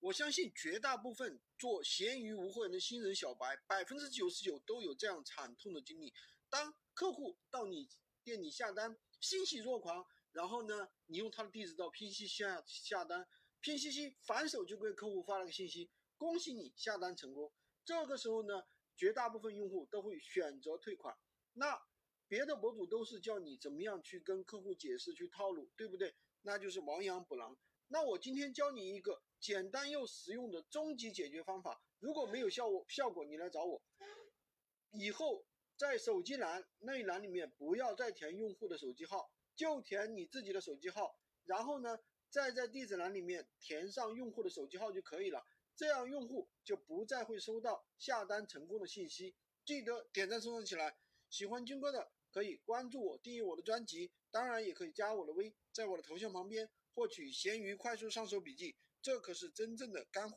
我相信绝大部分做闲鱼无货源的新人小白，百分之九十九都有这样惨痛的经历。当客户到你店里下单，欣喜若狂，然后呢，你用他的地址到拼夕下下单，拼夕夕反手就给客户发了个信息，恭喜你下单成功。这个时候呢，绝大部分用户都会选择退款。那别的博主都是教你怎么样去跟客户解释、去套路，对不对？那就是亡羊补牢。那我今天教你一个。简单又实用的终极解决方法，如果没有效果，效果你来找我。以后在手机栏那一栏里面不要再填用户的手机号，就填你自己的手机号，然后呢，再在地址栏里面填上用户的手机号就可以了。这样用户就不再会收到下单成功的信息。记得点赞收藏起来，喜欢军哥的可以关注我，订阅我的专辑，当然也可以加我的微，在我的头像旁边获取闲鱼快速上手笔记。这可是真正的干货。